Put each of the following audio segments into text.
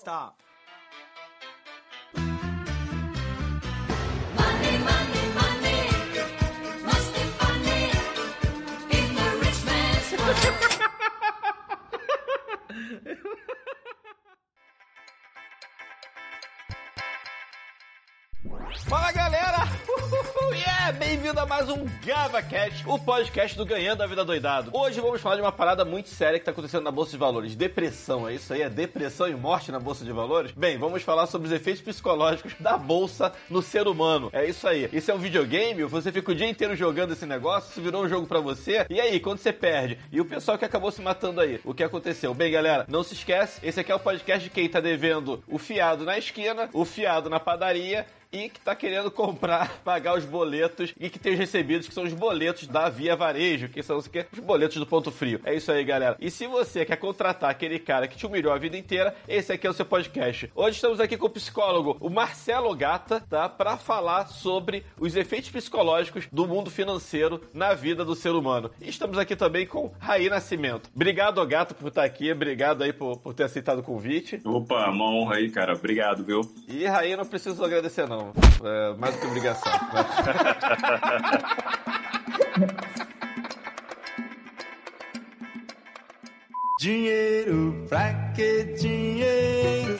Stop. Money, Bem-vindo a mais um GavaCast, o podcast do Ganhando a Vida Doidado. Hoje vamos falar de uma parada muito séria que está acontecendo na Bolsa de Valores. Depressão, é isso aí? É depressão e morte na Bolsa de Valores? Bem, vamos falar sobre os efeitos psicológicos da Bolsa no ser humano. É isso aí. Isso é um videogame? Você fica o dia inteiro jogando esse negócio, isso virou um jogo pra você. E aí, quando você perde? E o pessoal que acabou se matando aí? O que aconteceu? Bem, galera, não se esquece, esse aqui é o podcast de quem tá devendo o fiado na esquina, o fiado na padaria e que tá querendo comprar, pagar os boletos e que tem os recebidos, que são os boletos da Via Varejo, que são os, que, os boletos do ponto frio. É isso aí, galera. E se você quer contratar aquele cara que te humilhou a vida inteira, esse aqui é o seu podcast. Hoje estamos aqui com o psicólogo, o Marcelo Gata, tá? Pra falar sobre os efeitos psicológicos do mundo financeiro na vida do ser humano. E estamos aqui também com Raí Nascimento. Obrigado, Gata, por estar aqui. Obrigado aí por, por ter aceitado o convite. Opa, uma honra aí, cara. Obrigado, viu? E Raí, não preciso agradecer, não. É mais do que obrigação. Dinheiro, pra que dinheiro?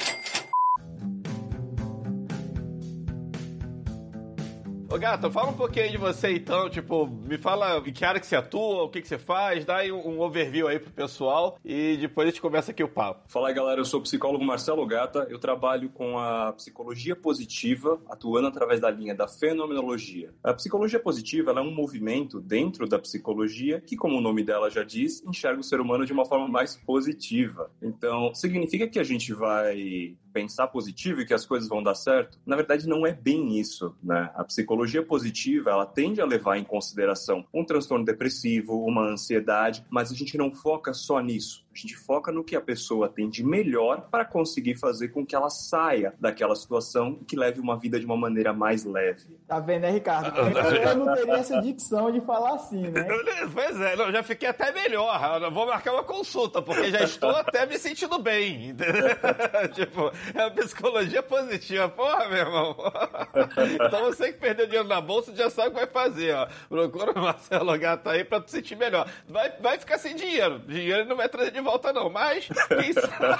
Ô Gato, fala um pouquinho de você então, tipo, me fala em que área que você atua, o que, que você faz, dá aí um, overview aí pro pessoal e depois a gente começa aqui o papo. Fala aí, galera. Eu sou o psicólogo Marcelo Gata. Eu trabalho com a psicologia positiva, atuando através da linha da fenomenologia. A psicologia positiva é um movimento dentro da psicologia que, como o nome dela já diz, enxerga o ser humano de uma forma mais positiva. Então, significa que a gente vai pensar positivo e que as coisas vão dar certo? Na verdade, não é bem isso, né? A psicologia positiva, ela tende a levar em consideração um transtorno depressivo, uma ansiedade, mas a gente não foca só nisso. A gente foca no que a pessoa tem de melhor para conseguir fazer com que ela saia daquela situação e que leve uma vida de uma maneira mais leve. Tá vendo, né, Ricardo? Eu não teria essa dicção de falar assim, né? Pois é, não, já fiquei até melhor. Eu vou marcar uma consulta, porque já estou até me sentindo bem. entendeu? tipo, é a psicologia positiva. Porra, meu irmão. então você que perdeu dinheiro na bolsa já sabe o que vai fazer, ó. Procura o Marcelo Gata aí pra tu sentir melhor. Vai, vai ficar sem dinheiro. Dinheiro não vai trazer de volta, não. Mas, quem sabe...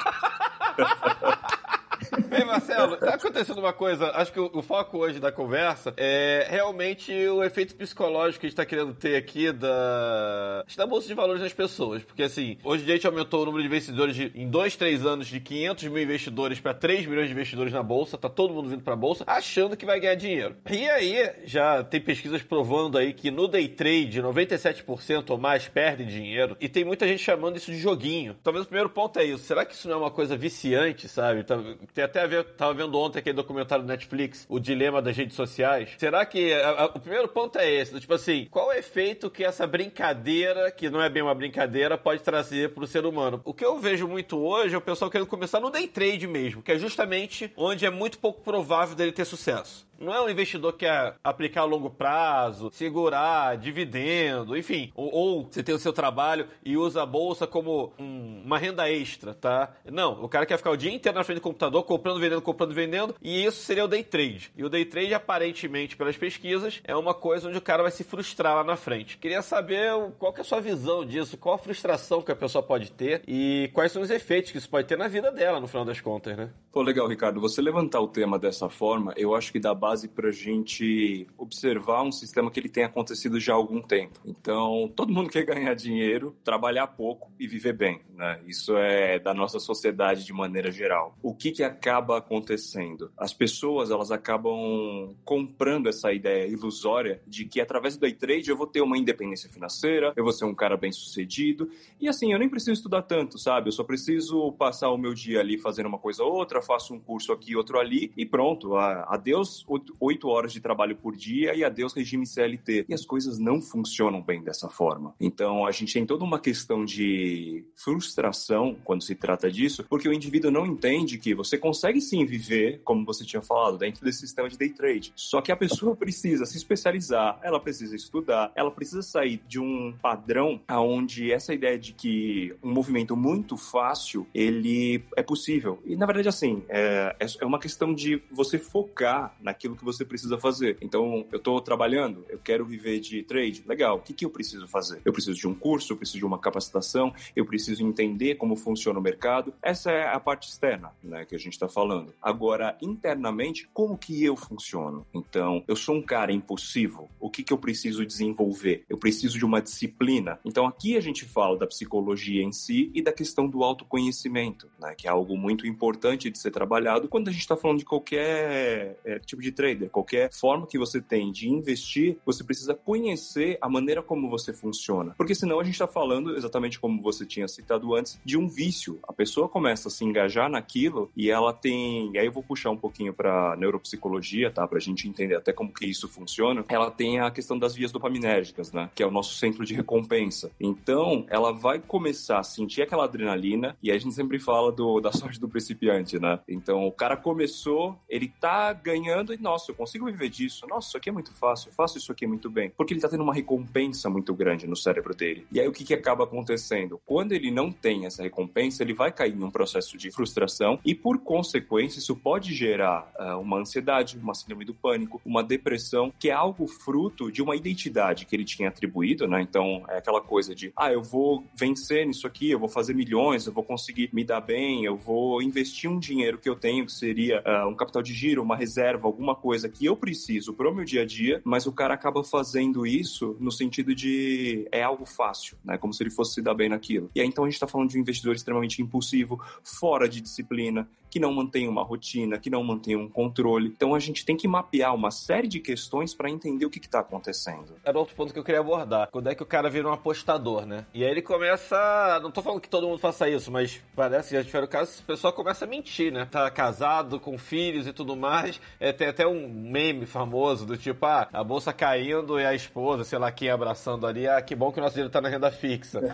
Ei, Marcelo, tá acontecendo uma coisa, acho que o, o foco hoje da conversa é realmente o efeito psicológico que a gente tá querendo ter aqui da, da Bolsa de Valores nas pessoas. Porque assim, hoje a gente aumentou o número de investidores de, em dois, três anos de 500 mil investidores para 3 milhões de investidores na Bolsa, tá todo mundo vindo pra Bolsa achando que vai ganhar dinheiro. E aí, já tem pesquisas provando aí que no day trade, 97% ou mais perdem dinheiro. E tem muita gente chamando isso de joguinho. Talvez o primeiro ponto é isso. Será que isso não é uma coisa viciante, sabe? Tá- Tem até a ver, tava vendo ontem aquele documentário do Netflix, o dilema das redes sociais. Será que a- a- o primeiro ponto é esse, tipo assim, qual o efeito que essa brincadeira, que não é bem uma brincadeira, pode trazer pro ser humano? O que eu vejo muito hoje é o pessoal querendo começar no day trade mesmo, que é justamente onde é muito pouco provável dele ter sucesso. Não é um investidor que quer aplicar a longo prazo, segurar, dividendo, enfim. Ou, ou você tem o seu trabalho e usa a bolsa como um- uma renda extra, tá? Não, o cara quer ficar o dia inteiro na frente do computador, comprando, vendendo, comprando, vendendo, e isso seria o day trade. E o day trade, aparentemente, pelas pesquisas, é uma coisa onde o cara vai se frustrar lá na frente. Queria saber qual que é a sua visão disso, qual a frustração que a pessoa pode ter e quais são os efeitos que isso pode ter na vida dela, no final das contas, né? Pô, legal, Ricardo. Você levantar o tema dessa forma, eu acho que dá base pra gente observar um sistema que ele tem acontecido já há algum tempo. Então, todo mundo quer ganhar dinheiro, trabalhar pouco e viver bem, né? Isso é da nossa sociedade de maneira geral. O que que acaba acontecendo? As pessoas, elas acabam comprando essa ideia ilusória de que através do day trade eu vou ter uma independência financeira, eu vou ser um cara bem-sucedido, e assim, eu nem preciso estudar tanto, sabe? Eu só preciso passar o meu dia ali fazendo uma coisa ou outra, faço um curso aqui, outro ali, e pronto. A- Adeus o oito, horas de trabalho por dia e adeus regime CLT. E as coisas não funcionam bem dessa forma. Então, a gente tem toda uma questão de frustração quando se trata disso, porque o indivíduo não entende que você consegue sim viver, como você tinha falado, dentro desse sistema de day trade. Só que a pessoa precisa se especializar, ela precisa estudar, ela precisa sair de um padrão aonde essa ideia de que um movimento muito fácil, ele é possível. E, na verdade, assim, é, é uma questão de você focar naquilo que você precisa fazer. Então, eu estou trabalhando, eu quero viver de trade, legal, o que, que eu preciso fazer? Eu preciso de um curso, eu preciso de uma capacitação, eu preciso entender como funciona o mercado. Essa é a parte externa, né, que a gente está falando. Agora, internamente, como que eu funciono? Então, eu sou um cara impulsivo, o que, que eu preciso desenvolver? Eu preciso de uma disciplina. Então, aqui a gente fala da psicologia em si e da questão do autoconhecimento, né, que é algo muito importante de ser trabalhado quando a gente está falando de qualquer é, tipo de trader, qualquer forma que você tem de investir, você precisa conhecer a maneira como você funciona. Porque senão a gente está falando, exatamente como você tinha citado antes, de um vício. A pessoa começa a se engajar naquilo e ela tem. E aí eu vou puxar um pouquinho para neuropsicologia, tá? Para a gente entender até como que isso funciona. Ela tem a questão das vias dopaminérgicas, né? Que é o nosso centro de recompensa. Então, ela vai começar a sentir aquela adrenalina e a gente sempre fala do, da sorte do principiante, né? Então, o cara começou, ele tá ganhando e, nossa, eu consigo viver disso. Nossa, isso aqui é muito fácil, eu faço isso aqui muito bem. Porque ele tá tendo uma recompensa muito grande no cérebro dele. E aí, o que que acaba acontecendo? Quando ele não tem essa recompensa, ele vai cair num processo de frustração e, por consequência, isso pode gerar uh, uma ansiedade, uma síndrome do pânico, uma depressão, que é algo fruto de uma identidade que ele tinha atribuído, né? Então, é aquela coisa de, ah, eu vou vencer nisso aqui, eu vou fazer milhões, eu vou conseguir me dar bem, eu vou investir um dinheiro que eu tenho, que seria uh, um capital de giro, uma reserva, alguma coisa que eu preciso para o meu dia a dia, mas o cara acaba fazendo isso no sentido de é algo fácil, né? Como se ele fosse se dar bem naquilo. E aí, então, a gente está falando de um investidor extremamente impulsivo, fora de disciplina, que não mantém uma rotina, que não mantém um controle. Então a gente tem que mapear uma série de questões para entender o que está acontecendo. Era outro ponto que eu queria abordar. Quando é que o cara vira um apostador, né? E aí ele começa. Não tô falando que todo mundo faça isso, mas parece que já tiveram casos, o pessoal começa a mentir, né? Tá casado, com filhos e tudo mais. É, tem até um meme famoso do tipo, ah, a bolsa caindo e a esposa, sei lá quem abraçando ali, ah, que bom que o nosso dinheiro tá na renda fixa.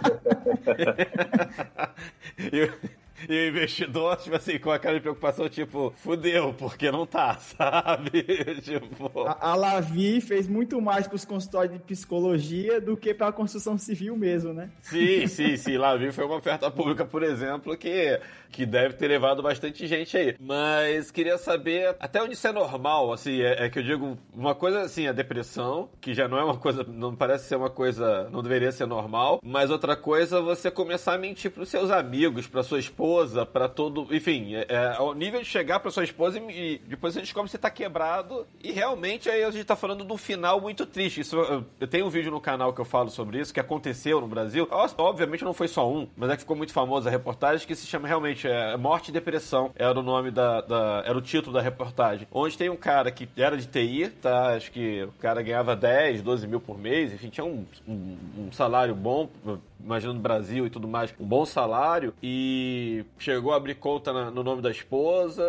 e, e o investidor, tipo assim, com aquela preocupação, tipo, fudeu, porque não tá, sabe? tipo. A, a Lavi fez muito mais pros consultórios de psicologia do que pra construção civil mesmo, né? Sim, sim, sim. Lavi foi uma oferta pública, por exemplo, que, que deve ter levado bastante gente aí. Mas queria saber até onde isso é normal, assim, é, é que eu digo, uma coisa assim, a depressão, que já não é uma coisa, não parece ser uma coisa, não deveria ser normal, mas outra coisa, você começar a mentir pros seus amigos, pra sua esposa, pra todo, enfim, é, é ao nível de chegar pra sua esposa e, e depois você descobre que você tá quebrado e realmente aí a gente tá falando de um final muito triste. Isso, eu, eu tenho um vídeo no canal que eu falo sobre isso, que aconteceu no Brasil. Obviamente não foi só um, mas é que ficou muito famosa a reportagem que se chama realmente é, Morte e Depressão. Era o nome da, da, era o título da reportagem. Onde tem um cara que era de TI, tá? Acho que o cara ganhava 10, 12 mil por mês, enfim, tinha um, um, um salário bom, imagino no Brasil e tudo mais, um bom salário e chegou a abrir conta na- no nome da esposa,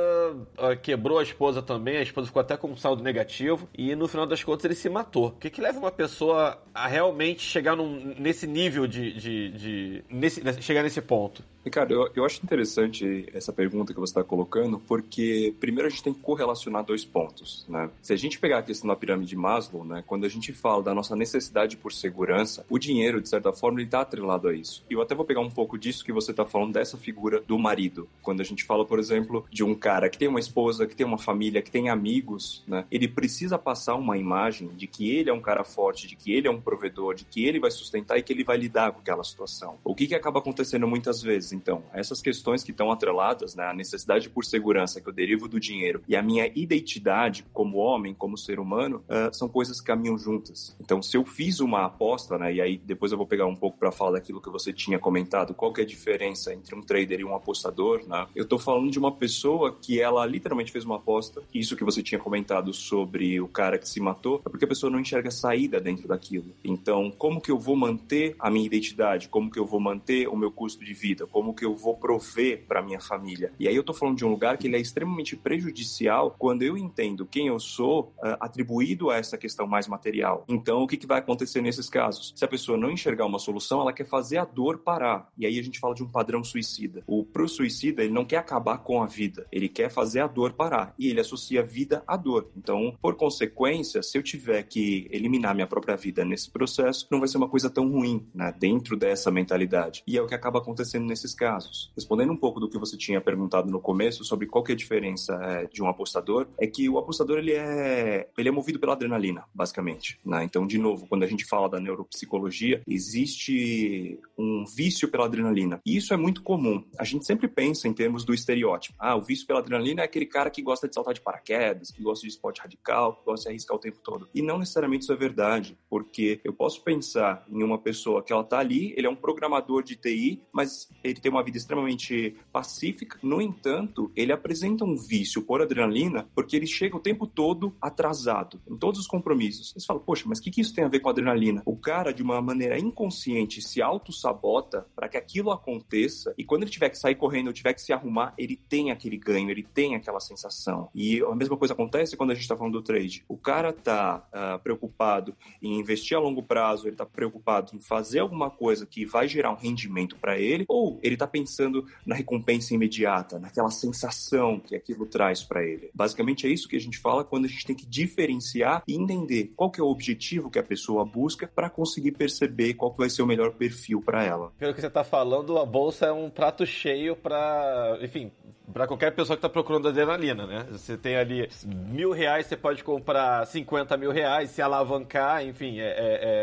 ah, quebrou a esposa também, a esposa ficou até com um saldo negativo e no final das contas ele se matou. O que, que leva uma pessoa a realmente chegar num- nesse nível de. de, de- nesse- chegar nesse ponto? Ricardo, eu, eu acho interessante essa pergunta que você está colocando, porque primeiro a gente tem que correlacionar dois pontos, né? Se a gente pegar a questão da pirâmide de Maslow, né, quando a gente fala da nossa necessidade por segurança, o dinheiro, de certa forma, ele está atrelado a isso. E eu até vou pegar um pouco disso que você está falando dessa figura do marido. Quando a gente fala, por exemplo, de um cara que tem uma esposa, que tem uma família, que tem amigos, né? Ele precisa passar uma imagem de que ele é um cara forte, de que ele é um provedor, de que ele vai sustentar e que ele vai lidar com aquela situação. O que que acaba acontecendo muitas vezes, então? Essas questões que estão atreladas, né? Necessidade por segurança que eu derivo do dinheiro e a minha identidade como homem, como ser humano, ah, são coisas que caminham juntas. Então, se eu fiz uma aposta, né? E aí depois eu vou pegar um pouco para falar daquilo que você tinha comentado, qual que é a diferença entre um trader e um apostador, né? Eu tô falando de uma pessoa que ela literalmente fez uma aposta, isso que você tinha comentado sobre o cara que se matou, é porque a pessoa não enxerga saída dentro daquilo. Então, como que eu vou manter a minha identidade? Como que eu vou manter o meu custo de vida? Como como que eu vou prover para minha família. E aí eu tô falando de um lugar que ele é extremamente prejudicial quando eu entendo quem eu sou uh, atribuído a essa questão mais material. Então, o que, que vai acontecer nesses casos? Se a pessoa não enxergar uma solução, ela quer fazer a dor parar. E aí a gente fala de um padrão suicida. O pro suicida, ele não quer acabar com a vida, ele quer fazer a dor parar. E ele associa vida à dor. Então, por consequência, se eu tiver que eliminar minha própria vida nesse processo, não vai ser uma coisa tão ruim, né, dentro dessa mentalidade. E é o que acaba acontecendo nesses casos. Respondendo um pouco do que você tinha perguntado no começo sobre qual que é a diferença é, de um apostador, é que o apostador ele é, ele é movido pela adrenalina, basicamente. Né? Então, de novo, quando a gente fala da neuropsicologia, existe um vício pela adrenalina. E isso é muito comum. A gente sempre pensa em termos do estereótipo. Ah, o vício pela adrenalina é aquele cara que gosta de saltar de paraquedas, que gosta de esporte radical, que gosta de arriscar o tempo todo. E não necessariamente isso é verdade, porque eu posso pensar em uma pessoa que ela tá ali, ele é um programador de TI, mas ele tem uma vida extremamente pacífica. No entanto, ele apresenta um vício por adrenalina porque ele chega o tempo todo atrasado em todos os compromissos. Você fala, poxa, mas o que, que isso tem a ver com adrenalina? O cara, de uma maneira inconsciente, se auto-sabota para que aquilo aconteça e quando ele tiver que sair correndo ou tiver que se arrumar, ele tem aquele ganho, ele tem aquela sensação. E a mesma coisa acontece quando a gente está falando do trade. O cara tá uh, preocupado em investir a longo prazo, ele tá preocupado em fazer alguma coisa que vai gerar um rendimento para ele, ou ele tá pensando na recompensa imediata, naquela sensação que aquilo traz para ele. Basicamente é isso que a gente fala quando a gente tem que diferenciar e entender qual que é o objetivo que a pessoa busca para conseguir perceber qual que vai ser o melhor perfil para ela. Pelo que você tá falando, a bolsa é um prato cheio para, enfim, para qualquer pessoa que está procurando adrenalina, né? Você tem ali mil reais, você pode comprar 50 mil reais, se alavancar, enfim, é, é,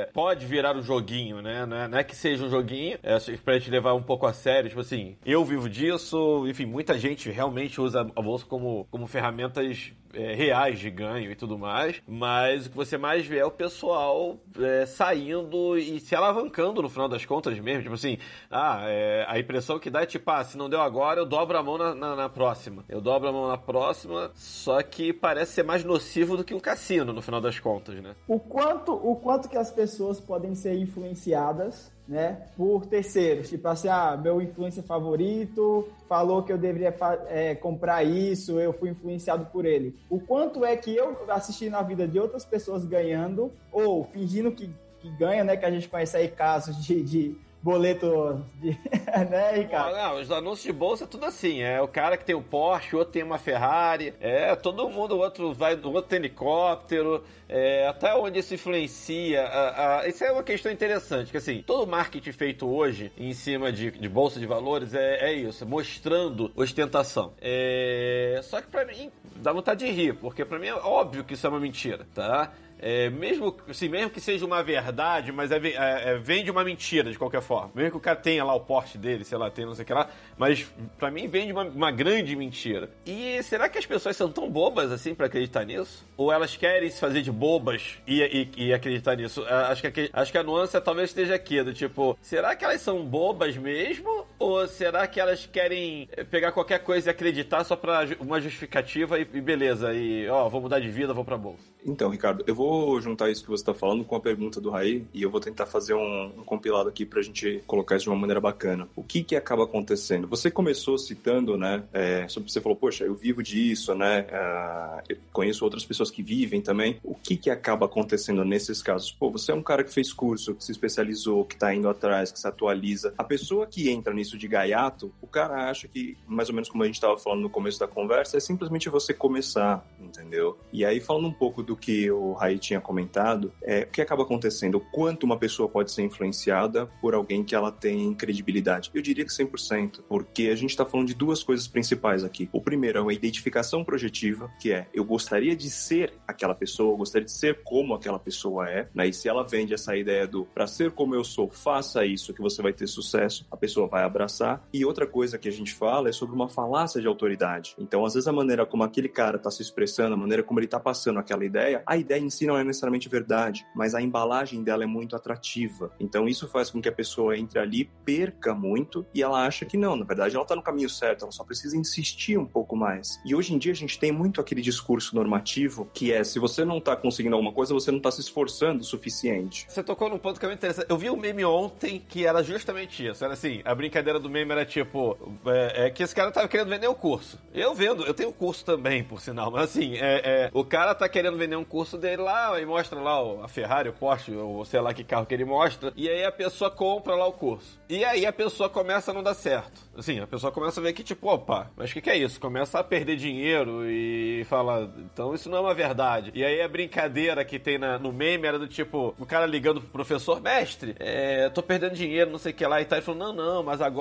é, pode virar um joguinho, né? Não é, não é que seja um joguinho, é pra gente levar um pouco a sério, tipo assim, eu vivo disso, enfim, muita gente realmente usa a bolsa como, como ferramentas é, reais de ganho e tudo mais, mas o que você mais vê é o pessoal é, saindo e se alavancando no final das contas mesmo. Tipo assim, ah, é, a impressão que dá é tipo, ah, se não deu agora, eu dobro a mão na, na, na, próxima. Eu dobro a mão na próxima, só que parece ser mais nocivo do que um cassino no final das contas, né? O quanto, o quanto que as pessoas podem ser influenciadas né, por terceiros. Tipo assim, ah, meu influencer favorito falou que eu deveria é, comprar isso, eu fui influenciado por ele. O quanto é que eu assisti na vida de outras pessoas ganhando, ou fingindo que, que ganha, né, que a gente conhece aí casos de, de boleto de. né, Ricardo? Não, os anúncios de bolsa é tudo assim. É o cara que tem o Porsche, o outro tem uma Ferrari. É, todo mundo, o outro vai, o outro helicóptero. É, até onde isso influencia. A, a, isso é uma questão interessante, que assim, todo marketing feito hoje em cima de, de bolsa de valores é, é isso, mostrando ostentação. É, só que pra mim dá vontade de rir, porque pra mim é óbvio que isso é uma mentira, tá? É, mesmo, assim, mesmo que seja uma verdade, mas é, é, é, vem de uma mentira de qualquer forma. Mesmo que o cara tenha lá o porte dele, sei lá, tem não sei o que lá, mas para mim vem de uma, uma, grande mentira. E será que as pessoas são tão bobas assim para acreditar nisso? Ou elas querem se fazer de bobas e, e, e acreditar nisso? Acho que, acho que a nuance talvez esteja aqui, do tipo, será que elas são bobas mesmo? Ou será que elas querem pegar qualquer coisa e acreditar só pra uma justificativa e, beleza, e ó, vou mudar de vida, vou pra bolsa? Então, Ricardo, eu vou juntar isso que você está falando com a pergunta do Raí e eu vou tentar fazer um, um compilado aqui para a gente colocar isso de uma maneira bacana. O que que acaba acontecendo? Você começou citando, né? É, sobre você falou, poxa, eu vivo disso, né? Uh, eu conheço outras pessoas que vivem também. O que que acaba acontecendo nesses casos? Pô, você é um cara que fez curso, que se especializou, que está indo atrás, que se atualiza. A pessoa que entra nisso de gaiato, o cara acha que, mais ou menos como a gente estava falando no começo da conversa, é simplesmente você começar, entendeu? E aí, falando um pouco do que o Raí tinha comentado, é, o que acaba acontecendo? O quanto uma pessoa pode ser influenciada por alguém que ela tem credibilidade? Eu diria que 100%, porque a gente está falando de duas coisas principais aqui. O primeiro é uma identificação projetiva, que é eu gostaria de ser aquela pessoa, eu gostaria de ser como aquela pessoa é, né? E se ela vende essa ideia do para ser como eu sou, faça isso que você vai ter sucesso, a pessoa vai abraçar. E outra coisa que a gente fala é sobre uma falácia de autoridade. Então, às vezes a maneira como aquele cara está se expressando, a maneira como ele está passando aquela ideia, a ideia em si não é necessariamente verdade, mas a embalagem dela é muito atrativa. Então isso faz com que a pessoa entre ali, perca muito e ela acha que não, na verdade ela está no caminho certo, ela só precisa insistir um pouco mais. E hoje em dia a gente tem muito aquele discurso normativo que é se você não está conseguindo alguma coisa, você não está se esforçando o suficiente. Você tocou num ponto que é muito interessante. Eu vi um meme ontem que era justamente isso. Era assim, a brincadeira brincadeira do meme era tipo, é, é que esse cara tava querendo vender um curso. Eu vendo, eu tenho curso também, por sinal, mas assim, é, é, o cara tá querendo vender um curso dele lá e mostra lá a Ferrari, o Porsche, ou sei lá que carro que ele mostra, e aí a pessoa compra lá o curso. E aí a pessoa começa a não dar certo. Assim, a pessoa começa a ver que tipo, opa, mas o que, que é isso? Começa a perder dinheiro e fala, então isso não é uma verdade. E aí a brincadeira que tem na- no meme era do tipo, o cara ligando pro professor, mestre, é, tô perdendo dinheiro, não sei o que lá e tal. Falou, não, não, mas agora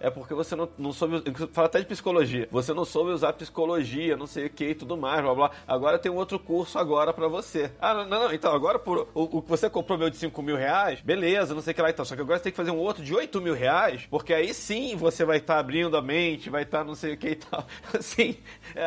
é porque você não, não soube. Fala até de psicologia. Você não soube usar psicologia, não sei o que e tudo mais, blá blá. Agora tem um outro curso agora pra você. Ah, não, não, então agora por, o, que você comprou meu de 5 mil reais, beleza, não sei o que lá e tal. Só que agora você tem que fazer um outro de 8 mil reais, porque aí sim você vai estar abrindo a mente, vai estar não sei o que e tal. Assim,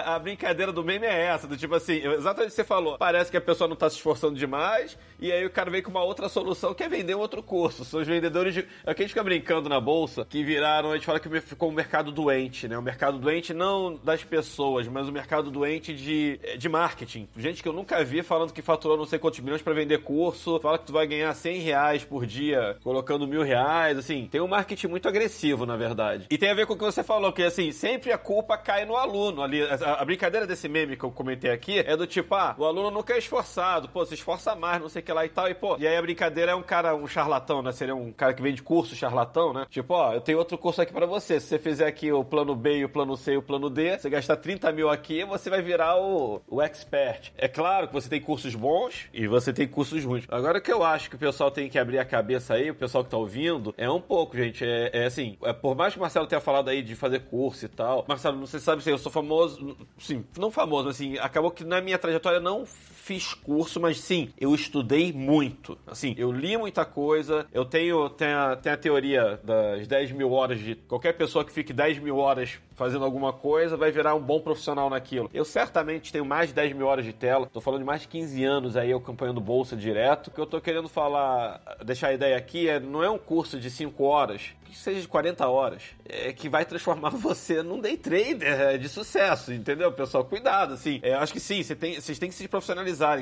a brincadeira do meme é essa, do tipo assim, exatamente o que você falou. Parece que a pessoa não tá se esforçando demais, e aí o cara vem com uma outra solução que é vender um outro curso. São os vendedores de. Que a gente fica brincando na bolsa, que viraram, a gente fala que ficou um mercado doente, né? O mercado doente não das pessoas, mas o mercado doente de, de marketing. Gente que eu nunca vi falando que faturou não sei quantos milhões pra vender curso, fala que tu vai ganhar 100 reais por dia colocando mil reais, assim. Tem um marketing muito agressivo, na verdade. E tem a ver com o que você falou, que assim, sempre a culpa cai no aluno ali. A, a brincadeira desse meme que eu comentei aqui é do tipo, ah, o aluno nunca é esforçado, pô, se esforça mais, não sei o que lá e tal, e pô. E aí a brincadeira é um cara, um charlatão, né? Seria um cara que vende curso charlatão, né? Tipo, ó, eu tenho outro curso aqui pra você. Se você fizer aqui o plano B, o plano C e o plano D, você gastar 30 mil aqui, você vai virar o, o expert. É claro que você tem cursos bons e você tem cursos ruins. Agora o que eu acho que o pessoal tem que abrir a cabeça aí, o pessoal que tá ouvindo, é um pouco, gente. É, é assim, é, por mais que o Marcelo tenha falado aí de fazer curso e tal, Marcelo, você sabe se eu sou famoso, sim, não famoso, mas assim, acabou que na minha trajetória não fiz curso, mas sim, eu estudei muito. Assim, eu li muita coisa, eu tenho, tenho, a, tenho a teoria das 10 mil horas de qualquer pessoa que fique 10 mil horas fazendo alguma coisa vai virar um bom profissional naquilo. Eu certamente tenho mais de 10 mil horas de tela, tô falando de mais de 15 anos aí eu acompanhando bolsa direto. O que eu tô querendo falar, deixar a ideia aqui, é não é um curso de 5 horas, que seja de 40 horas, é, que vai transformar você num day trader é, de sucesso, entendeu, pessoal? Cuidado, assim. É, acho que sim, você tem, vocês têm que se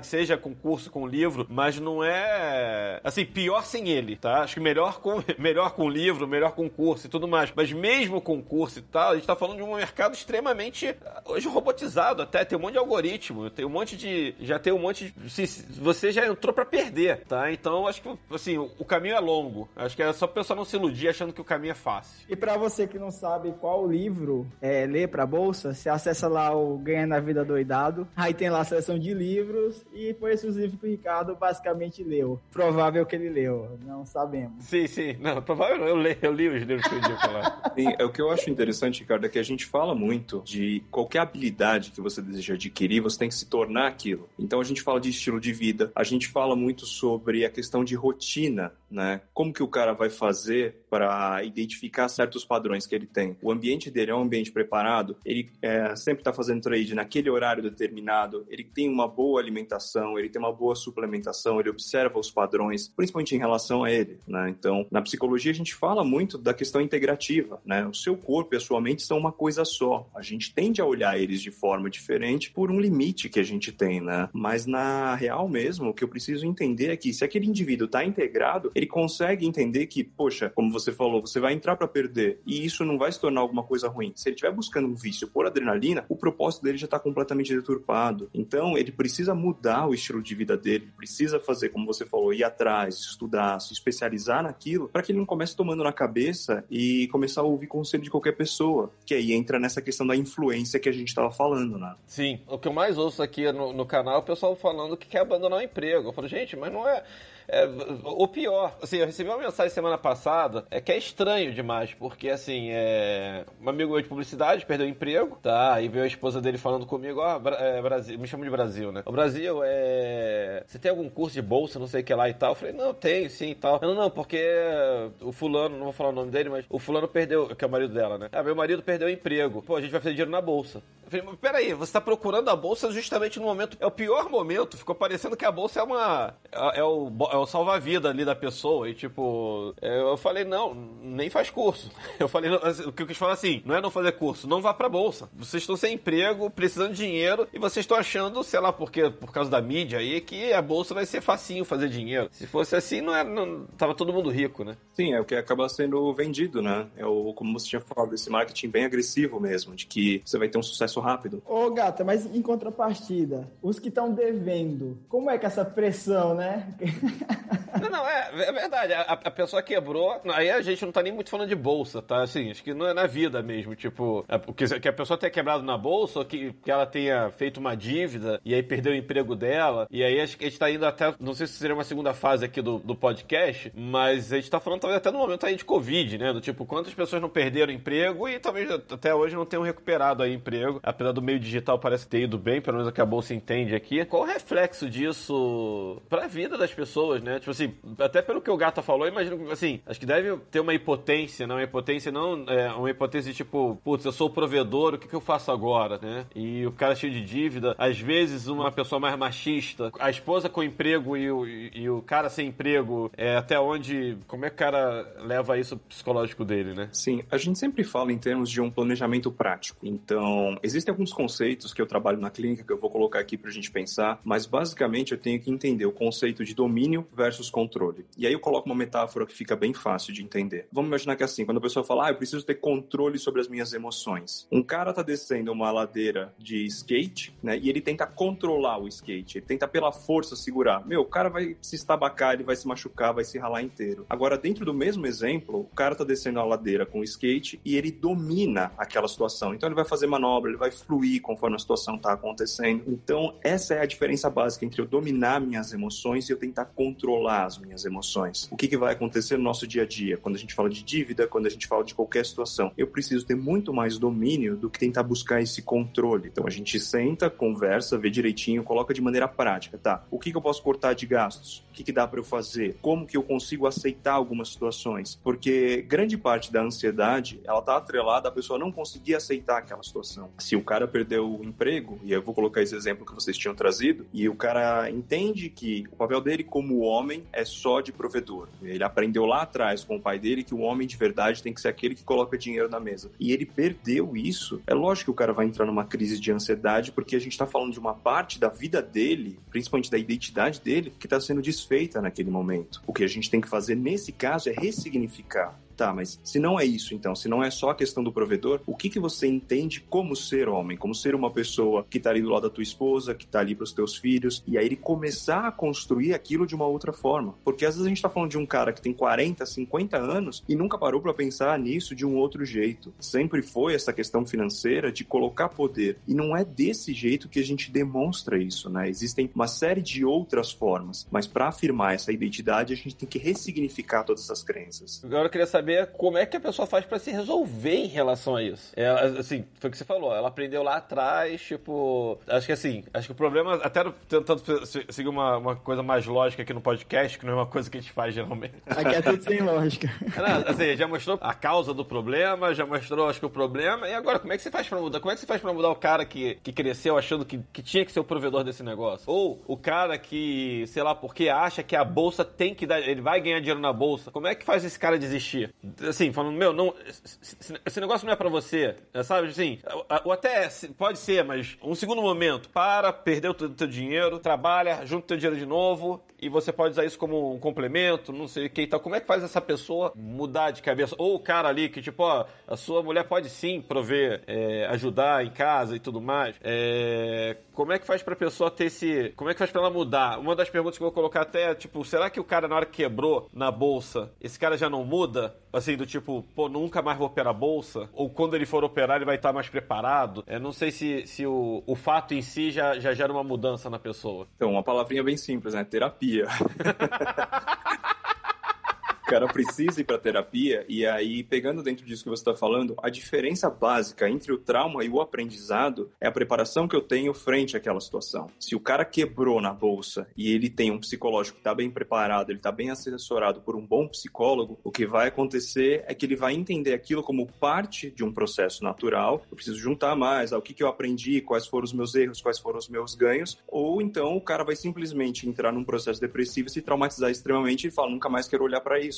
que seja com curso, com livro, mas não é. Assim, pior sem ele, tá? Acho que melhor com, melhor com livro, melhor com curso e tudo mais. Mas mesmo com curso e tal, a gente tá falando de um mercado extremamente hoje robotizado até, tem um monte de algoritmo, tem um monte de. Já tem um monte de. Você já entrou pra perder, tá? Então acho que assim, o, caminho é longo. Acho que é só o pessoal não se iludir achando que o caminho é fácil. E pra você que não sabe qual livro é, ler pra bolsa, você acessa lá o Ganha na Vida Doidado. Aí tem lá a seção de livros e foi esses os livros que o Ricardo basicamente leu. Provável que ele leu, não sabemos. Sim, sim. Não, provavelmente eu li, eu li os livros que eu lá. Sim, é o que eu acho interessante, Ricardo, é que a gente fala muito de qualquer habilidade que você deseja adquirir, você tem que se tornar aquilo. Então a gente fala de estilo de vida, a gente fala muito sobre a questão de rotina, né? Como que o cara vai fazer para identificar certos padrões que ele tem. O ambiente dele é um ambiente preparado, ele é, sempre está fazendo trade naquele horário determinado, ele tem uma boa alimentação, ele tem uma boa suplementação, ele observa os padrões, principalmente em relação a ele, né? Então, na psicologia a gente fala muito da questão integrativa, né? O seu corpo e a sua mente são uma coisa só. A gente tende a olhar eles de forma diferente por um limite que a gente tem, né? Mas na real mesmo, o que eu preciso entender é que se aquele indivíduo está integrado, ele consegue entender que, poxa, como você falou, você vai entrar para perder e isso não vai se tornar alguma coisa ruim. Se ele estiver buscando um vício por adrenalina, o propósito dele já está completamente deturpado. Então, ele precisa mudar o estilo de vida dele, precisa fazer, como você falou, ir atrás, estudar, se especializar naquilo, para que ele não comece tomando na cabeça e começar a ouvir conselho de qualquer pessoa. Que aí entra nessa questão da influência que a gente estava falando, né? Sim, o que eu mais ouço aqui no, no canal é o pessoal falando que quer abandonar o emprego. Eu falo, gente, mas não é. É o pior, assim, eu recebi uma mensagem semana passada, é que é estranho demais, porque assim, é. Um amigo meu de publicidade perdeu o emprego, tá? E veio a esposa dele falando comigo, ó, Bra- é, Brasil, me chama de Brasil, né? O Brasil é. Você tem algum curso de bolsa, não sei o que lá e tal? Eu falei, não, tenho sim e tal. Não, não, porque o fulano, não vou falar o nome dele, mas o fulano perdeu, que é o marido dela, né? Ah, meu marido perdeu o emprego. Pô, a gente vai fazer dinheiro na bolsa. Eu falei, mas peraí, você tá procurando a bolsa justamente no momento. É o pior momento. Ficou parecendo que a bolsa é uma. É, é o, é o salva-vida ali da pessoa. E tipo, é, eu falei, não, nem faz curso. Eu falei, não, assim, o que eu quis falar assim, não é não fazer curso, não vá pra bolsa. Vocês estão sem emprego, precisando de dinheiro, e vocês estão achando, sei lá por quê, por causa da mídia aí, que a bolsa vai ser facinho fazer dinheiro. Se fosse assim, não era. Não, tava todo mundo rico, né? Sim, é o que acaba sendo vendido, né? É o, como você tinha falado, esse marketing bem agressivo mesmo, de que você vai ter um sucesso rápido. Ô, gata, mas em contrapartida, os que estão devendo, como é que essa pressão, né? Não, não, é, é verdade. A, a pessoa quebrou. Aí a gente não tá nem muito falando de bolsa, tá? Assim, acho que não é na vida mesmo. Tipo, que, que a pessoa tenha quebrado na bolsa, ou que, que ela tenha feito uma dívida e aí perdeu o emprego dela. E aí acho que a gente tá indo até. Não sei se seria uma segunda fase aqui do, do podcast, mas a gente tá falando talvez até no momento aí de Covid, né? Do tipo, quantas pessoas não perderam emprego e talvez até hoje não tenham recuperado aí emprego. Apesar do meio digital parece ter ido bem, pelo menos é o que a bolsa entende aqui. Qual o reflexo disso pra vida das pessoas, né? Tipo assim, até pelo que o Gata falou, imagino assim, acho que deve ter uma impotência, não? Uma impotência não, é, uma impotência de tipo, putz, eu sou o provedor, o que, que eu faço agora, né? E o cara cheio de dívida, às vezes uma pessoa mais machista, a esposa com emprego e o, e, e o cara sem emprego, é até onde, como é que o cara leva isso psicológico dele, né? Sim, a gente sempre fala em termos de um planejamento prático. Então, existem alguns conceitos que eu trabalho na clínica que eu vou colocar aqui pra gente pensar, mas basicamente eu tenho que entender o conceito de domínio versus controle. E aí eu coloco uma metáfora que fica bem fácil de entender. Vamos imaginar que é assim, quando a pessoa fala, ah, eu preciso ter controle sobre as minhas emoções. Um cara tá descendo uma ladeira de skate, né, e ele tenta controlar o skate, ele tenta pela força segurar. Meu, o cara vai se estabacar, ele vai se machucar, vai se ralar inteiro. Agora, dentro do mesmo exemplo, o cara tá descendo a ladeira com o skate e ele domina aquela situação. Então ele vai fazer manobra, ele vai fluir conforme a situação tá acontecendo. Então, essa é a diferença básica entre eu dominar minhas emoções e eu tentar controlar as minhas emoções. O que, que vai acontecer no nosso dia a dia? Quando a gente fala de dívida, quando a gente fala de qualquer situação, eu preciso ter muito mais domínio do que tentar buscar esse controle. Então a gente senta, conversa, vê direitinho, coloca de maneira prática, tá? O que, que eu posso cortar de gastos? O que, que dá para eu fazer? Como que eu consigo aceitar algumas situações? Porque grande parte da ansiedade, ela tá atrelada à pessoa não conseguir aceitar aquela situação. Se o cara perdeu o emprego, e eu vou colocar esse exemplo que vocês tinham trazido, e o cara entende que o papel dele como homem é só de provedor. Ele aprendeu lá atrás com o pai dele que o homem de verdade tem que ser aquele que coloca dinheiro na mesa. E ele perdeu isso. É lógico que o cara vai entrar numa crise de ansiedade, porque a gente tá falando de uma parte da vida dele, principalmente da identidade dele, que tá sendo desfeita naquele momento. O que a gente tem que fazer nesse caso é ressignificar. Tá, mas se não é isso, então, se não é só a questão do provedor, o que que você entende como ser homem, como ser uma pessoa que tá ali do lado da tua esposa, que tá ali pros teus filhos, e aí ele começar a construir aquilo de uma outra forma. Porque às vezes a gente tá falando de um cara que tem 40, 50 anos e nunca parou para pensar nisso de um outro jeito. Sempre foi essa questão financeira de colocar poder. E não é desse jeito que a gente demonstra isso, né? Existem uma série de outras formas, mas para afirmar essa identidade, a gente tem que ressignificar todas essas crenças. Agora eu queria saber como é que a pessoa faz pra se resolver em relação a isso. Ela, assim, foi o que você falou, ela aprendeu lá atrás, tipo. Acho que assim, acho que o problema, até tentando se- seguir uma, uma coisa mais lógica aqui no podcast, que não é uma coisa que a gente faz geralmente. Aqui é tudo sem lógica. Não, assim, já mostrou a causa do problema, já mostrou, acho que o problema, e agora, como é que você faz pra mudar? Como é que você faz pra mudar o cara que, que cresceu achando que, que tinha que ser o provedor desse negócio? Ou o cara que, sei lá, porque acha que a bolsa tem que dar, ele vai ganhar dinheiro na bolsa. Como é que faz esse cara desistir? Assim, falando, meu, não, esse- negócio não é pra você, é, sabe? Assim, ou até pode ser, mas um segundo momento, para, perdeu o teu, teu dinheiro, trabalha, junta o teu dinheiro de novo, e você pode usar isso como um complemento, não sei o que e tal. Como é que faz essa pessoa mudar de cabeça? Ou o cara ali que, tipo, ó, a sua mulher pode sim prover, é, ajudar em casa e tudo mais. É, como é que faz pra pessoa ter esse. Como é que faz pra ela mudar? Uma das perguntas que eu vou colocar até é, tipo, será que o cara, na hora que quebrou na bolsa, esse cara já não muda? Assim, do tipo, pô, nunca mais vou operar a bolsa? Ou quando ele for operar, ele vai estar mais preparado? É, não sei se, se o, o fato em si já, já gera uma mudança na pessoa. Então, uma palavrinha bem simples, né? Terapia. O cara precisa ir para terapia e aí, pegando dentro disso que você está falando, a diferença básica entre o trauma e o aprendizado é a preparação que eu tenho frente àquela situação. Se o cara quebrou na bolsa e ele tem um psicológico que está bem preparado, ele está bem assessorado por um bom psicólogo, o que vai acontecer é que ele vai entender aquilo como parte de um processo natural. Eu preciso juntar mais ao que, que eu aprendi, quais foram os meus erros, quais foram os meus ganhos, ou então o cara vai simplesmente entrar num processo depressivo, se traumatizar extremamente e falar nunca mais quero olhar para isso.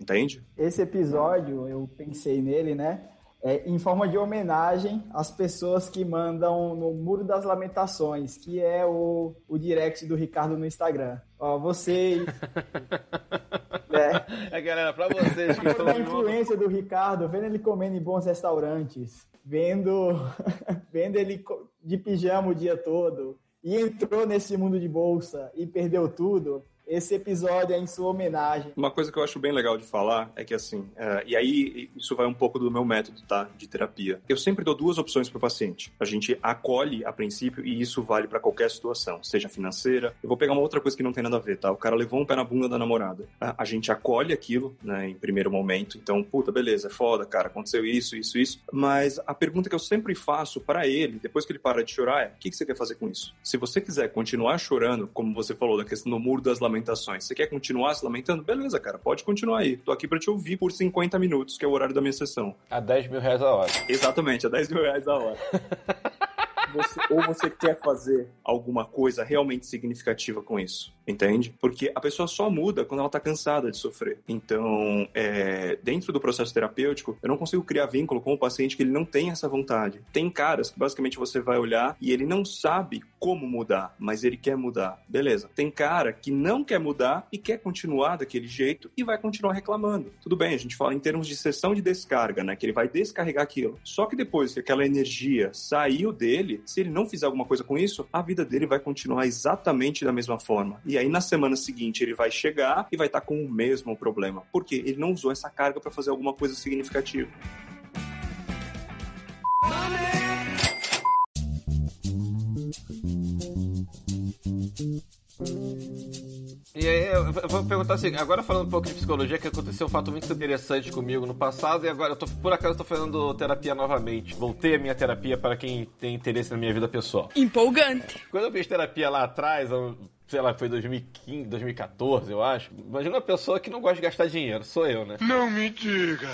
Entende? Esse episódio, eu pensei nele, né? É, em forma de homenagem às pessoas que mandam no Muro das Lamentações, que é o, o direct do Ricardo no Instagram. Ó, vocês. né? É, galera, pra vocês que estão a influência do Ricardo, vendo ele comendo em bons restaurantes, vendo, vendo ele de pijama o dia todo, e entrou nesse mundo de bolsa e perdeu tudo, esse episódio é em sua homenagem. Uma coisa que eu acho bem legal de falar é que, assim, é, e aí isso vai um pouco do meu método, tá? De terapia. Eu sempre dou duas opções para o paciente. A gente acolhe a princípio e isso vale para qualquer situação, seja financeira. Eu vou pegar uma outra coisa que não tem nada a ver, tá? O cara levou um pé na bunda da namorada. A, a gente acolhe aquilo, né, em primeiro momento. Então, puta, beleza, é foda, cara, aconteceu isso, isso, isso. Mas a pergunta que eu sempre faço para ele, depois que ele para de chorar, é: o que, que você quer fazer com isso? Se você quiser continuar chorando, como você falou da questão do muro das lamentações, você quer continuar se lamentando? Beleza, cara, pode continuar aí. Tô aqui pra te ouvir por 50 minutos, que é o horário da minha sessão. A 10 mil reais a hora. Exatamente, a 10 mil reais a hora. Você- ou você quer fazer alguma coisa realmente significativa com isso, entende? Porque a pessoa só muda quando ela tá cansada de sofrer. Então, é, dentro do processo terapêutico, eu não consigo criar vínculo com o paciente que ele não tem essa vontade. Tem caras que basicamente você vai olhar e ele não sabe como mudar, mas ele quer mudar. Beleza. Tem cara que não quer mudar e quer continuar daquele jeito e vai continuar reclamando. Tudo bem, a gente fala em termos de sessão de descarga, né? Que ele vai descarregar aquilo. Só que depois que aquela energia saiu dele, se ele não fizer alguma coisa com isso, a vida dele vai continuar exatamente da mesma forma. E aí na semana seguinte ele vai chegar e vai estar com o mesmo problema. Porque ele não usou essa carga para fazer alguma coisa significativa. E aí, eu vou- perguntar assim, agora falando um pouco de psicologia, que aconteceu um fato muito interessante comigo no passado, e agora eu tô, por acaso, tô fazendo terapia novamente. Voltei a minha terapia para quem tem interesse na minha vida pessoal. Empolgante. Quando eu fiz terapia lá atrás, eu- sei lá, foi 2015, 2014, eu acho. Imagina uma pessoa que não gosta de gastar dinheiro, sou eu, né? Não me diga.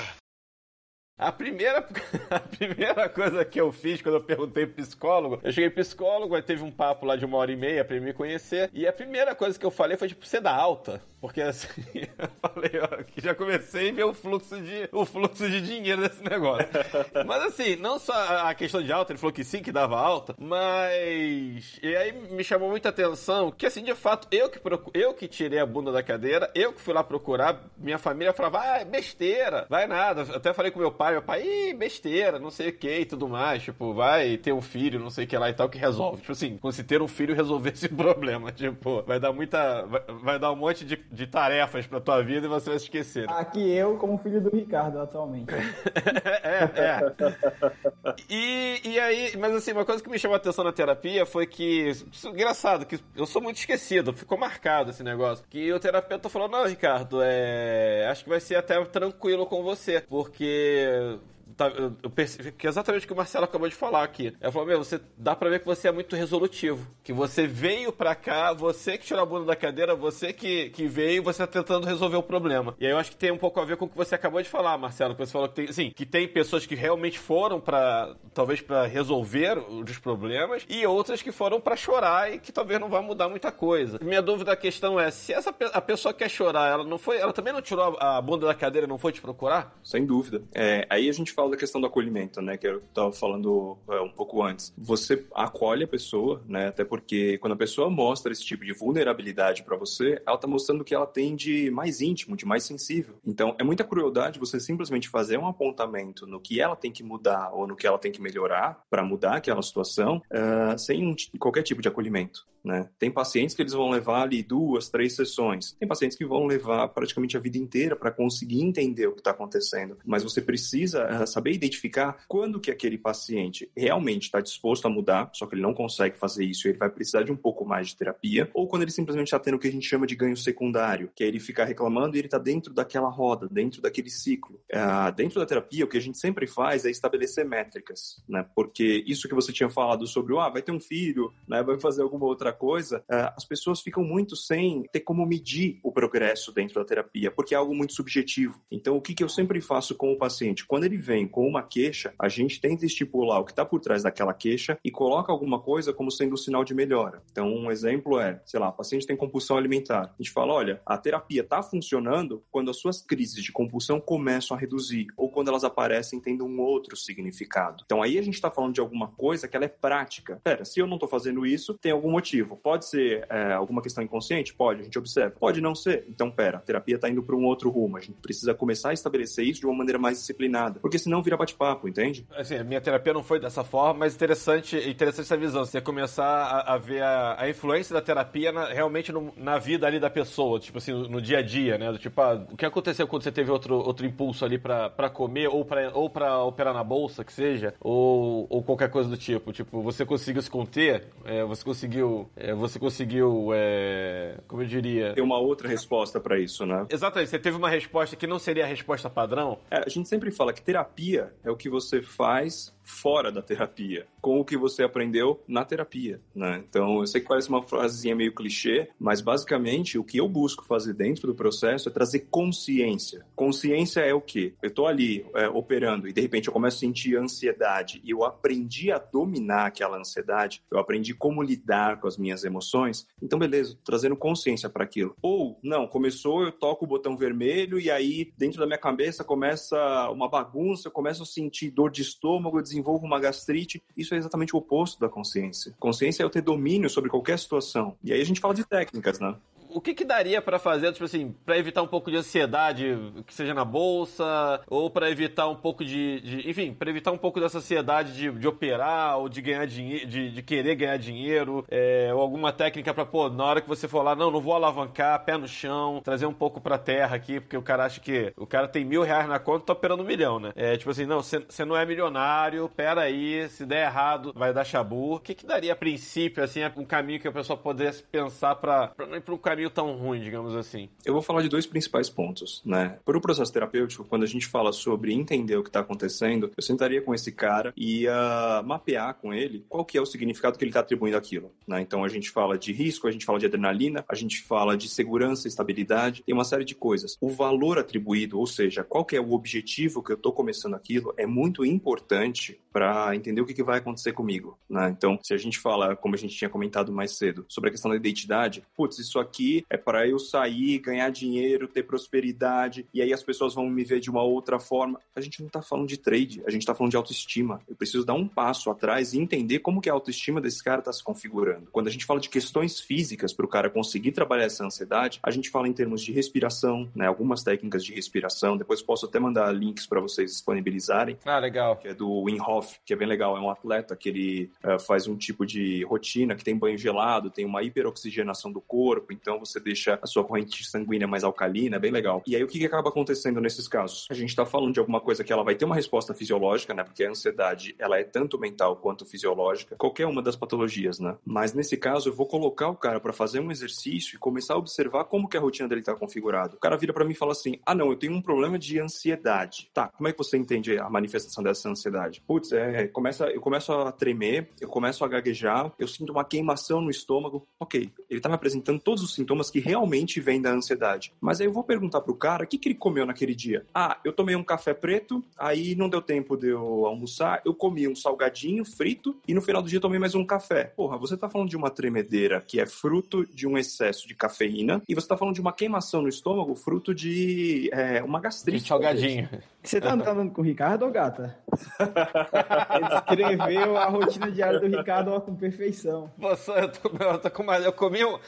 A primeira, a primeira coisa que eu fiz quando eu perguntei pro psicólogo, eu cheguei psicólogo, aí teve um papo lá de uma hora e meia pra ele me conhecer, e a primeira coisa que eu falei foi, tipo, você dá alta? Porque assim, eu falei, já comecei a ver o fluxo de, o fluxo de dinheiro desse negócio. Mas assim, não só a questão de alta, ele falou que sim, que dava alta, mas. E aí me chamou muita atenção que, assim, de fato, eu que, procu... eu que tirei a bunda da cadeira, eu que fui lá procurar, minha família falava, ah, é besteira, vai nada. Eu Até falei com meu pai, meu pai, ih, besteira, não sei o que e tudo mais, tipo, vai ter um filho, não sei o que lá e tal, que resolve. Tipo assim, como se ter um filho resolvesse o problema. Tipo, vai dar muita. Vai, vai dar um monte de, de tarefas pra tua vida e você vai se esquecer. Aqui eu, como filho do Ricardo, atualmente. é, é. E, e aí, mas assim, uma coisa que me chamou a atenção na terapia foi que, isso engraçado, que eu sou muito esquecido, ficou marcado esse negócio. Que o terapeuta falou: Não, Ricardo, é, acho que vai ser até tranquilo com você, porque. Tá, eu, percebi que é exatamente o que o Marcelo acabou de falar aqui. Ela falou: Meu, você dá pra ver que você é muito resolutivo. Que você veio pra cá, você que tirou a bunda da cadeira, você que, que veio, você tá tentando resolver o problema. E aí eu acho que tem um pouco a ver com o que você acabou de falar, Marcelo. Que você falou que tem, assim, que tem pessoas que realmente foram pra, talvez pra resolver os problemas e outras que foram pra chorar e que talvez não vá mudar muita coisa. Minha dúvida, a questão é, se essa a pessoa quer chorar, ela não foi, ela também não tirou a, a bunda da cadeira e não foi te procurar? Sem dúvida. É, aí a gente fala da questão do acolhimento, né? Que eu estava falando é, um pouco antes. Você acolhe a pessoa, né? Até porque quando a pessoa mostra esse tipo de vulnerabilidade para você, ela tá mostrando o que ela tem de mais íntimo, de mais sensível. Então, é muita crueldade você simplesmente fazer um apontamento no que ela tem que mudar ou no que ela tem que melhorar para mudar aquela situação, ah, sem qualquer tipo de acolhimento. Né? Tem pacientes que eles vão levar ali duas, três sessões. Tem pacientes que vão levar praticamente a vida inteira para conseguir entender o que está acontecendo. Mas você precisa Saber identificar quando que aquele paciente realmente está disposto a mudar, só que ele não consegue fazer isso, ele vai precisar de um pouco mais de terapia, ou quando ele simplesmente está tendo o que a gente chama de ganho secundário, que é ele ficar reclamando e ele está dentro daquela roda, dentro daquele ciclo. Ah, dentro da terapia, o que a gente sempre faz é estabelecer métricas, né? Porque isso que você tinha falado sobre, ah, vai ter um filho, né? Vai fazer alguma outra coisa, ah, as pessoas ficam muito sem ter como medir o progresso dentro da terapia, porque é algo muito subjetivo. Então, o que, que eu sempre faço com o paciente? Quando ele vem com uma queixa, a gente tenta estipular o que está por trás daquela queixa e coloca alguma coisa como sendo um sinal de melhora. Então, um exemplo é, sei lá, o paciente tem compulsão alimentar. A gente fala, olha, a terapia está funcionando quando as suas crises de compulsão começam a reduzir ou quando elas aparecem tendo um outro significado. Então, aí a gente está falando de alguma coisa que ela é prática. Pera, se eu não estou fazendo isso, tem algum motivo. Pode ser é, alguma questão inconsciente? Pode, a gente observa. Pode não ser. Então, pera, a terapia está indo para um outro rumo. A gente precisa começar a estabelecer isso de uma maneira mais disciplinada, porque senão vira bate-papo, entende? Assim, a minha terapia não foi dessa forma, mas interessante, interessante essa visão. Você começar a, a ver a, a influência da terapia na- realmente no- na vida ali da pessoa, tipo assim, no, dia a dia, né? Tipo, ah, o que aconteceu quando você teve outro, outro impulso ali pra, pra comer ou pra, ou pra operar na bolsa, que seja, ou, ou qualquer coisa do tipo. Tipo, você conseguiu se conter, é, você conseguiu, é, você conseguiu, é, como eu diria... Tem uma outra resposta para isso, né? Exatamente, você teve uma resposta que não seria a resposta padrão, É, a gente sempre fala que terapia é o que você faz fora da terapia, com o que você aprendeu na terapia, né? Então, eu sei que parece uma frasezinha meio clichê, mas basicamente o que eu busco fazer dentro do processo é trazer consciência. Consciência é o quê? Eu tô ali é, operando e de repente eu começo a sentir ansiedade e eu aprendi a dominar aquela ansiedade, eu aprendi como lidar com as minhas emoções, então beleza, trazendo consciência para aquilo. Ou, não, começou, eu toco o botão vermelho e aí dentro da minha cabeça começa uma bagunça, eu começo a sentir dor de estômago, eu desenvolvo uma gastrite. Isso é exatamente o oposto da consciência. Consciência é eu ter domínio sobre qualquer situação. E aí a gente fala de técnicas, né? O que, que daria pra fazer, tipo assim, pra evitar um pouco de ansiedade, que seja na bolsa, ou pra evitar um pouco de, de- enfim, pra evitar um pouco dessa ansiedade de, de operar ou de ganhar dinheiro, de, de querer ganhar dinheiro, é, ou alguma técnica pra, pô, na hora que você for lá, não, não vou alavancar, pé no chão, trazer um pouco pra terra aqui, porque o cara acha que o cara tem mil reais na conta tá operando um milhão, né? É tipo assim, não, você não é milionário, pera aí, se der errado, vai dar chabu. O que que daria a princípio, assim, um caminho que a pessoa pudesse pensar pra não ir pra um caminho tão ruim, digamos assim? Eu vou falar de dois principais pontos, né? Para o processo terapêutico, quando a gente fala sobre entender o que está acontecendo, eu sentaria com esse cara e ia mapear com ele qual que é o significado que ele está atribuindo àquilo, né? Então a gente fala de risco, a gente fala de adrenalina, a gente fala de segurança, estabilidade, tem uma série de coisas. O valor atribuído, ou seja, qual que é o objetivo que eu estou começando aquilo, é muito importante para entender o que, que vai acontecer comigo, né? Então, se a gente fala, como a gente tinha comentado mais cedo, sobre a questão da identidade, putz, isso aqui é para eu sair, ganhar dinheiro, ter prosperidade, e aí as pessoas vão me ver de uma outra forma. A gente não tá falando de trade, a gente tá falando de autoestima. Eu preciso dar um passo atrás e entender como que a autoestima desse cara tá se configurando. Quando a gente fala de questões físicas para o cara conseguir trabalhar essa ansiedade, a gente fala em termos de respiração, né? Algumas técnicas de respiração. Depois posso até mandar links para vocês disponibilizarem Ah, legal. que é do Wim Hof, que é bem legal. É um atleta que ele eh, faz um tipo de rotina que tem banho gelado, tem uma hiperoxigenação do corpo, então você deixa a sua corrente sanguínea mais alcalina, é bem legal. E aí o que, que acaba acontecendo nesses casos? A gente está falando de alguma coisa que ela vai ter uma resposta fisiológica, né? Porque a ansiedade, ela é tanto mental quanto fisiológica, qualquer uma das patologias, né? Mas nesse caso, eu vou colocar o cara para fazer um exercício e começar a observar como que a rotina dele está configurada. O cara vira para mim e fala assim: "Ah, não, eu tenho um problema de ansiedade". Tá, como é que você entende a manifestação dessa ansiedade? Putz, é, começa, eu começo a tremer, eu começo a gaguejar, eu sinto uma queimação no estômago. OK, ele tá me apresentando todos os sintomas que realmente vêm da ansiedade. Mas aí eu vou perguntar pro cara o que, que ele comeu naquele dia. Ah, eu tomei um café preto, aí não deu tempo de eu almoçar, eu comi um salgadinho frito e no final do dia eu tomei mais um café. Porra, você tá falando de uma tremedeira que é fruto de um excesso de cafeína e você tá falando de uma queimação no estômago fruto de é, uma De gastrite. salgadinho. Você tá andando com o Ricardo ou gata? Descreveu a rotina diária do Ricardo ó, com perfeição. Nossa, eu tô, eu tô com uma, eu comi um-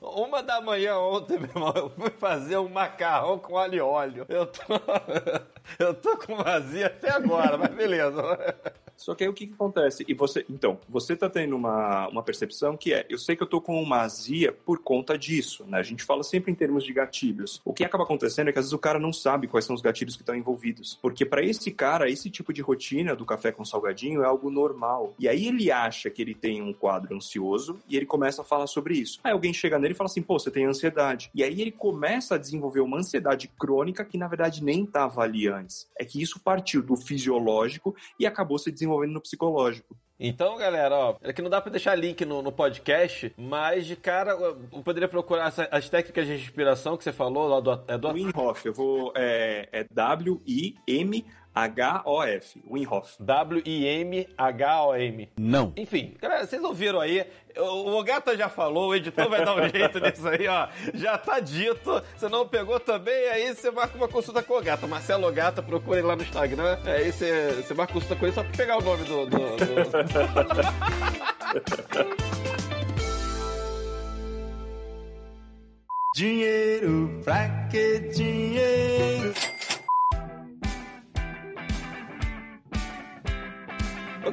uma da manhã ontem, meu irmão. Eu fui fazer um macarrão com alho e óleo. Eu tô, eu tô com vazia até agora, mas beleza. Só que aí o que, que acontece? E você, então, você tá tendo uma, uma percepção que é, eu sei que eu tô com uma azia por conta disso, né? A gente fala sempre em termos de gatilhos. O que acaba acontecendo é que às vezes o cara não sabe quais são os gatilhos que estão envolvidos. Porque para esse cara, esse tipo de rotina do café com salgadinho é algo normal. E aí ele acha que ele tem um quadro ansioso e ele começa a falar sobre isso. Aí alguém chega nele e fala assim, pô, você tem ansiedade. E aí ele começa a desenvolver uma ansiedade crônica que na verdade nem estava ali antes. É que isso partiu do fisiológico e acabou se desenvolvendo no psicológico. Então, galera, ó, é que não dá pra deixar link no, no podcast, mas de cara eu poderia procurar essa- as técnicas de respiração que você falou lá do, é do Wim Hof, eu vou. É, é. Wim Hof. W-I-M-H-O-M. Não. Enfim, galera, vocês ouviram aí. O o Gata já falou, o editor vai dar um jeito nisso aí, ó. Já tá dito. Você não pegou também, aí você marca uma consulta com o Gata. Marcelo Gata, procura ele lá no Instagram. Aí você, você marca consulta com ele só pra pegar o nome do. do- do- Dinheiro, pra que dinheiro?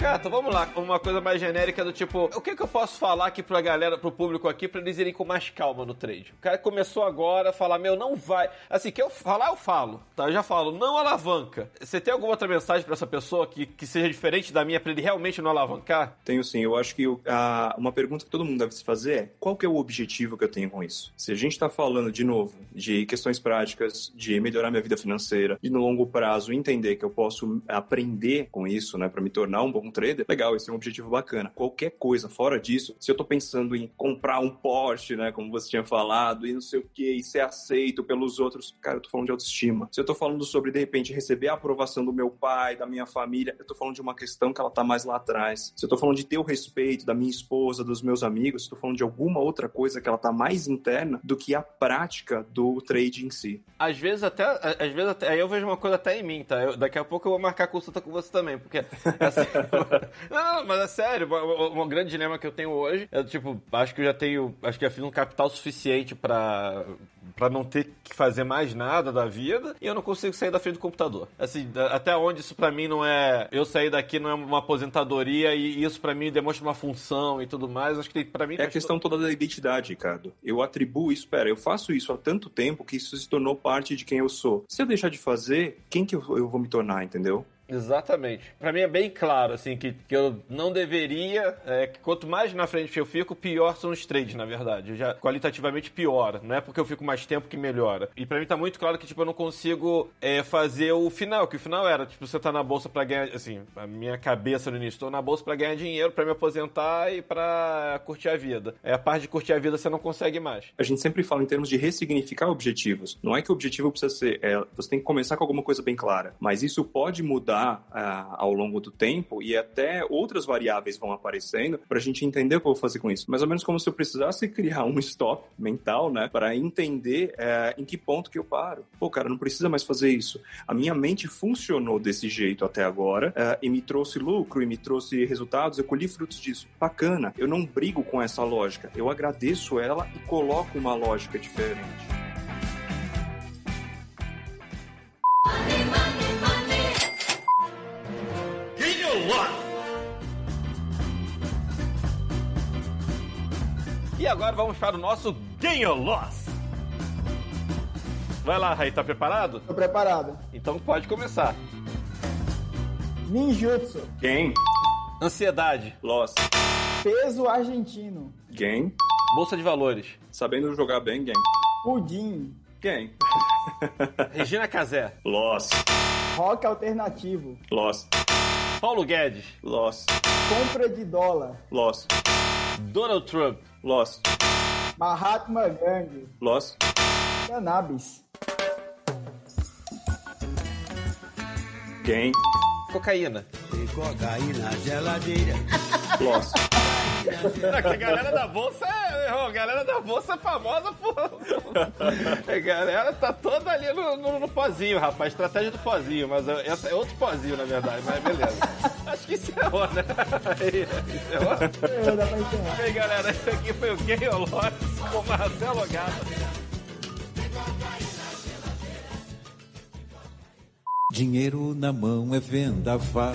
Gato, vamos lá, uma coisa mais genérica do tipo, o que que eu posso falar aqui pra galera, pro público aqui, pra eles irem com mais calma no trade? O cara começou agora a falar, meu, não vai. Assim, que eu falar, eu falo, tá? Eu já falo, não alavanca. Você tem alguma outra mensagem pra essa pessoa que, que seja diferente da minha, pra ele realmente não alavancar? Tenho sim, eu acho que uma pergunta que todo mundo deve se fazer é qual que é o objetivo que eu tenho com isso? Se a gente está falando, de novo, de questões práticas, de melhorar minha vida financeira, de no longo prazo entender que eu posso aprender com isso, né, para me tornar um bom trader, legal, esse é um objetivo bacana. Qualquer coisa fora disso, se eu tô pensando em comprar um Porsche, né, como você tinha falado, e não sei o que, e ser aceito pelos outros, cara, eu tô falando de autoestima. Se eu tô falando sobre, de repente, receber a aprovação do meu pai, da minha família, eu tô falando de uma questão que ela tá mais lá atrás. Se eu tô falando de ter o respeito da minha esposa, dos meus amigos, eu tô falando de alguma outra coisa que ela tá mais interna do que a prática do trade em si. Às vezes até, às vezes até, aí eu vejo uma coisa até em mim, tá? Eu- daqui a pouco eu vou marcar consulta com você também, porque assim, não, mas é sério, um, grande dilema que eu tenho hoje é tipo, acho que eu já tenho, acho que já fiz um capital suficiente pra para não ter que fazer mais nada da vida e eu não consigo sair da frente do computador. Assim, até onde isso pra mim não é, eu sair daqui não é uma aposentadoria e isso pra mim demonstra uma função e tudo mais. Acho que pra mim É a questão toda da identidade, Ricardo. Eu atribuo isso, pera, eu faço isso há tanto tempo que isso se tornou parte de quem eu sou. Se eu deixar de fazer, quem que eu vou me tornar, entendeu? Exatamente. Pra mim é bem claro, assim, que, que eu não deveria. é, que quanto mais na frente eu fico, pior são os trades, na verdade. Já qualitativamente piora. Não é porque eu fico mais tempo que melhora. E pra mim tá muito claro que, tipo, eu não consigo é, fazer o final. Que o final era, tipo, você tá na bolsa pra ganhar. Assim, a minha cabeça no início, tô na bolsa pra ganhar dinheiro, pra me aposentar e pra curtir a vida. É a parte de curtir a vida você não consegue mais. A gente sempre fala em termos de ressignificar objetivos. Não é que o objetivo precisa ser. é, você tem que começar com alguma coisa bem clara. Mas isso pode mudar ah, ao longo do tempo e até outras variáveis vão aparecendo pra gente entender o que eu vou fazer com isso. Mais ou menos como se eu precisasse criar um stop mental, né? Para entender eh, em que ponto que eu paro. Pô, cara, não precisa mais fazer isso. A minha mente funcionou desse jeito até agora eh, e me trouxe lucro e me trouxe resultados. Eu colhi frutos disso. Bacana. Eu não brigo com essa lógica. Eu agradeço ela e coloco uma lógica diferente. Vamos para o nosso Gain or Loss. Vai lá, Raí, tá preparado? Tô preparado. Então pode começar. Ninjutsu. Gain, Ansiedade, loss. Peso argentino. Gain, bolsa de valores, sabendo jogar bem, gain. Pudim. Gain, Regina Casé, loss. Rock alternativo. Loss, Paulo Guedes, loss, Compra de dólar. loss, Donald Trump, loss, Mahatma Gandhi. loss, Cannabis. gain, cocaína. Tem cocaína geladeira. loss. Que a galera da bolsa é. Ó, A galera da bolsa é famosa por. A galera tá toda ali no, no, no pozinho, rapaz. Estratégia do pozinho, mas é- essa é outro pozinho, na verdade, mas beleza. Acho que encerrou, né? Encerrou? É, dá pra encerrar. Bem, galera, esse aqui foi o Game Loss com Marcelo Gata. Dinheiro na mão é vendaval.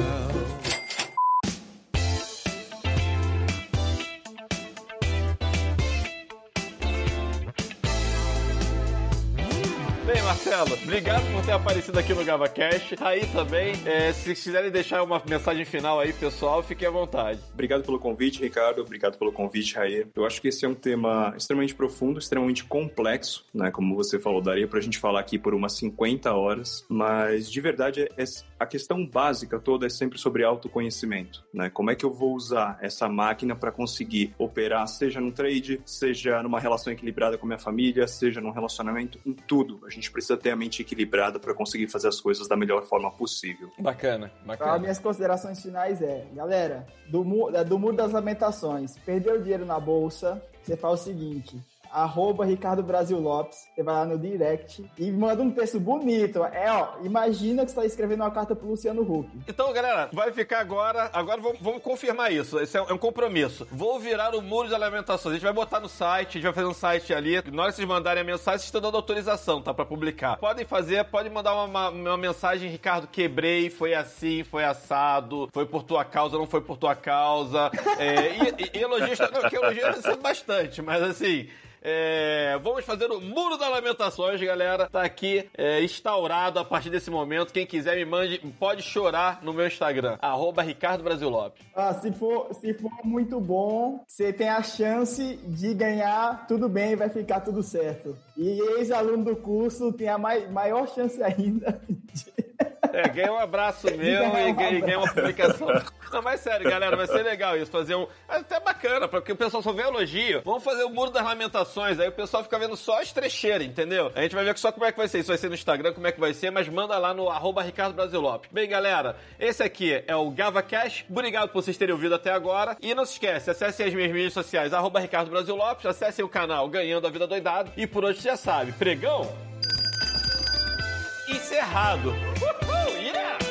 Marcelo, obrigado por ter aparecido aqui no GavaCast. Aí também, é, se quiserem deixar uma mensagem final aí, pessoal, fiquem à vontade. Obrigado pelo convite, Ricardo. Obrigado pelo convite, Raê. Eu acho que esse é um tema extremamente profundo, extremamente complexo, né? Como você falou, daria pra gente falar aqui por umas 50 horas, mas de verdade é- a questão básica toda é sempre sobre autoconhecimento, né? Como é que eu vou usar essa máquina para conseguir operar, seja no trade, seja numa relação equilibrada com a minha família, seja num relacionamento, em tudo. A gente precisa ter a mente equilibrada para conseguir fazer as coisas da melhor forma possível. Bacana, Então, bacana. as minhas considerações finais é, galera, do, mu- é, do Muro das Lamentações, perdeu dinheiro na bolsa, você faz o seguinte, arroba Ricardo Brasil Lopes, você vai lá no direct e manda um texto bonito. É, ó, imagina que você tá escrevendo uma carta pro Luciano Huck. Então, galera, vai ficar agora. Agora vamos, vamos confirmar isso. Esse é um, é compromisso. Vou virar o muro de lamentações. A gente vai botar no site, a gente vai fazer um site ali. Na hora que vocês mandarem a mensagem, vocês estão dando autorização, tá? Pra publicar. Podem fazer, podem mandar uma, uma- uma mensagem, Ricardo, quebrei, foi assim, foi assado, foi por tua causa, não foi por tua causa. É, e, e, elogios. Não, que elogios bastante, mas assim. É, vamos fazer o Muro das Lamentações, galera. Tá aqui é, instaurado a partir desse momento. Quem quiser me mande, pode chorar no meu Instagram, arroba Ricardo Brasil Lopes. Ah, se for, se for muito bom, você tem a chance de ganhar, tudo bem, vai ficar tudo certo. E ex-aluno do curso tem a mai- maior chance ainda de... É, ganha um abraço meu e ganha, ganha uma publicação. Não, mas sério, galera, vai ser legal isso. Fazer um. é Até bacana, porque o pessoal só vê elogio. Vamos fazer o muro das lamentações. Aí o pessoal fica vendo só as trecheiras, entendeu? A gente vai ver só como é que vai ser. Isso vai ser no Instagram, como é que vai ser, mas manda lá no arroba Ricardo Brasil Lopes. Bem, galera, esse aqui é o GavaCast. Obrigado por vocês terem ouvido até agora. E não se esquece, acessem as minhas mídias sociais, arroba Ricardo Brasil Lopes, acessem o canal Ganhando a Vida Doidado. E por hoje você já sabe, pregão encerrado. Uhul, yeah!